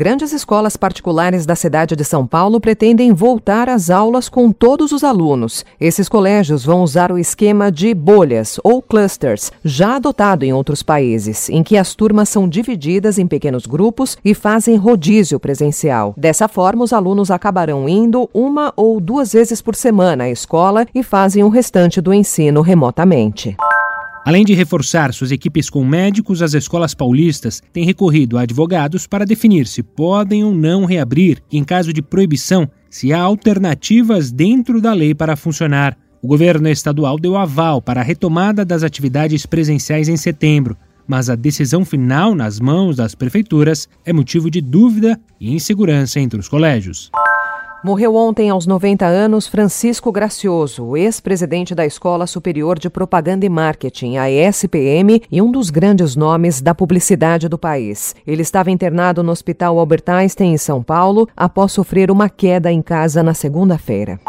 Grandes escolas particulares da cidade de São Paulo pretendem voltar às aulas com todos os alunos. Esses colégios vão usar o esquema de bolhas ou clusters, já adotado em outros países, em que as turmas são divididas em pequenos grupos e fazem rodízio presencial. Dessa forma, os alunos acabarão indo uma ou duas vezes por semana à escola e fazem o restante do ensino remotamente. Além de reforçar suas equipes com médicos, as escolas paulistas têm recorrido a advogados para definir se podem ou não reabrir e, em caso de proibição, se há alternativas dentro da lei para funcionar. O governo estadual deu aval para a retomada das atividades presenciais em setembro, mas a decisão final nas mãos das prefeituras é motivo de dúvida e insegurança entre os colégios. Morreu ontem, aos 90 anos, Francisco Gracioso, ex-presidente da Escola Superior de Propaganda e Marketing, a ESPM, e um dos grandes nomes da publicidade do país. Ele estava internado no Hospital Albert Einstein, em São Paulo, após sofrer uma queda em casa na segunda-feira.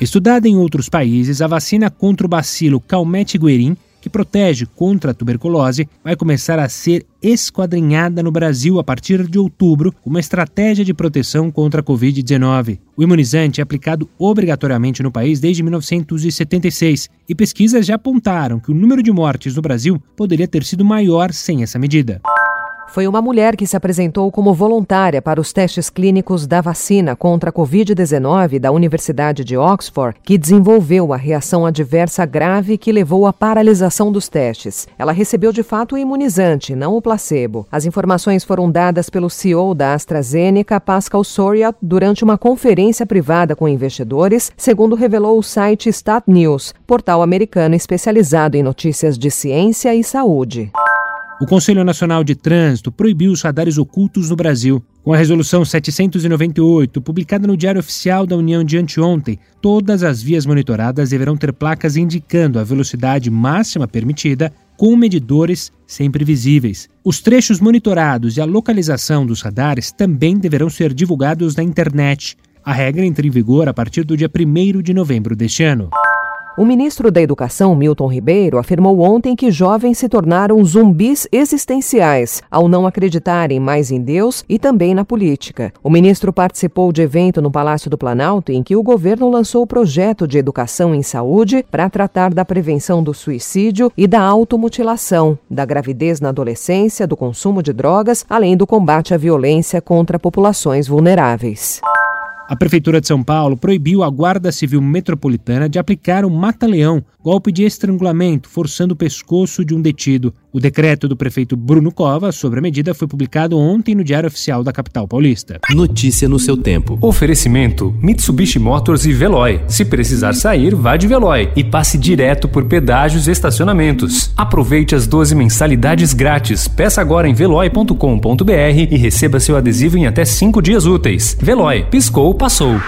Estudada em outros países, a vacina contra o bacilo Calmette-Guerin que protege contra a tuberculose, vai começar a ser esquadrinhada no Brasil a partir de outubro, uma estratégia de proteção contra a Covid-19. O imunizante é aplicado obrigatoriamente no país desde 1976 e pesquisas já apontaram que o número de mortes no Brasil poderia ter sido maior sem essa medida. Foi uma mulher que se apresentou como voluntária para os testes clínicos da vacina contra a Covid-19 da Universidade de Oxford que desenvolveu a reação adversa grave que levou à paralisação dos testes. Ela recebeu de fato o imunizante, não o placebo. As informações foram dadas pelo CEO da AstraZeneca, Pascal Soriot, durante uma conferência privada com investidores, segundo revelou o site Stat News, portal americano especializado em notícias de ciência e saúde. O Conselho Nacional de Trânsito proibiu os radares ocultos no Brasil. Com a Resolução 798, publicada no Diário Oficial da União de anteontem, todas as vias monitoradas deverão ter placas indicando a velocidade máxima permitida com medidores sempre visíveis. Os trechos monitorados e a localização dos radares também deverão ser divulgados na internet. A regra entra em vigor a partir do dia 1 de novembro deste ano. O ministro da Educação, Milton Ribeiro, afirmou ontem que jovens se tornaram zumbis existenciais ao não acreditarem mais em Deus e também na política. O ministro participou de evento no Palácio do Planalto em que o governo lançou o projeto de educação em saúde para tratar da prevenção do suicídio e da automutilação, da gravidez na adolescência, do consumo de drogas, além do combate à violência contra populações vulneráveis. A Prefeitura de São Paulo proibiu a Guarda Civil Metropolitana de aplicar o mata-leão, golpe de estrangulamento, forçando o pescoço de um detido. O decreto do prefeito Bruno Cova sobre a medida foi publicado ontem no Diário Oficial da capital paulista. Notícia no seu tempo. Oferecimento: Mitsubishi Motors e Veloy. Se precisar sair, vá de Veloy e passe direto por pedágios e estacionamentos. Aproveite as 12 mensalidades grátis. Peça agora em veloy.com.br e receba seu adesivo em até 5 dias úteis. Veloy, piscou, passou.